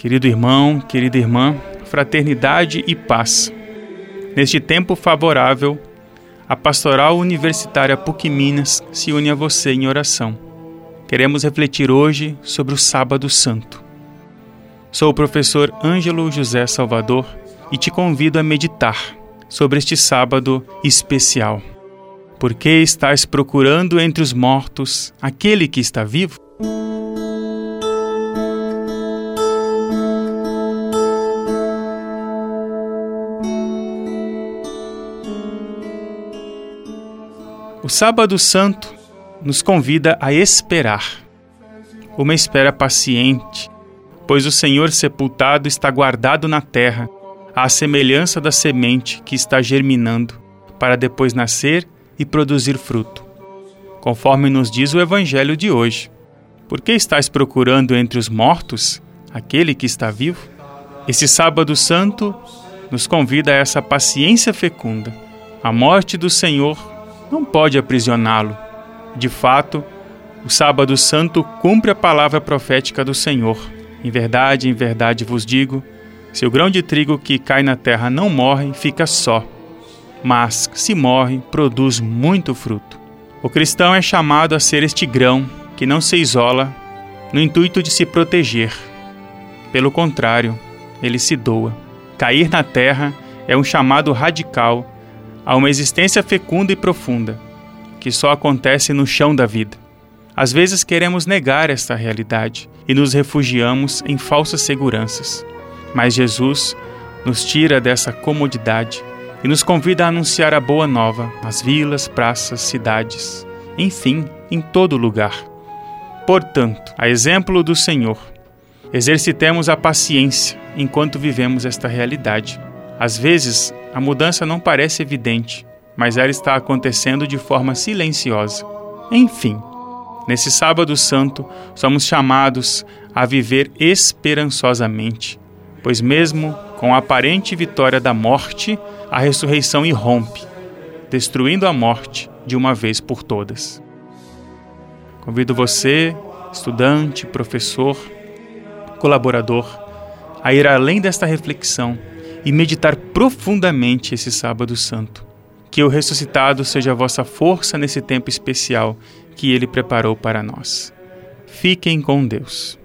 Querido irmão, querida irmã, fraternidade e paz. Neste tempo favorável, a Pastoral Universitária PUC Minas se une a você em oração. Queremos refletir hoje sobre o Sábado Santo. Sou o professor Ângelo José Salvador e te convido a meditar sobre este sábado especial. Por que estás procurando entre os mortos aquele que está vivo? Sábado Santo nos convida a esperar. Uma espera paciente, pois o Senhor sepultado está guardado na terra, à semelhança da semente que está germinando, para depois nascer e produzir fruto. Conforme nos diz o Evangelho de hoje. Por que estás procurando entre os mortos aquele que está vivo? Esse Sábado Santo nos convida a essa paciência fecunda. A morte do Senhor não pode aprisioná-lo. De fato, o Sábado Santo cumpre a palavra profética do Senhor. Em verdade, em verdade vos digo: se o grão de trigo que cai na terra não morre, fica só. Mas, se morre, produz muito fruto. O cristão é chamado a ser este grão que não se isola no intuito de se proteger. Pelo contrário, ele se doa. Cair na terra é um chamado radical a uma existência fecunda e profunda, que só acontece no chão da vida. Às vezes queremos negar esta realidade e nos refugiamos em falsas seguranças. Mas Jesus nos tira dessa comodidade e nos convida a anunciar a boa nova nas vilas, praças, cidades, enfim, em todo lugar. Portanto, a exemplo do Senhor, exercitemos a paciência enquanto vivemos esta realidade. Às vezes, a mudança não parece evidente, mas ela está acontecendo de forma silenciosa. Enfim, nesse Sábado Santo, somos chamados a viver esperançosamente, pois, mesmo com a aparente vitória da morte, a ressurreição irrompe, destruindo a morte de uma vez por todas. Convido você, estudante, professor, colaborador, a ir além desta reflexão e meditar profundamente esse Sábado Santo. Que o ressuscitado seja a vossa força nesse tempo especial que ele preparou para nós. Fiquem com Deus.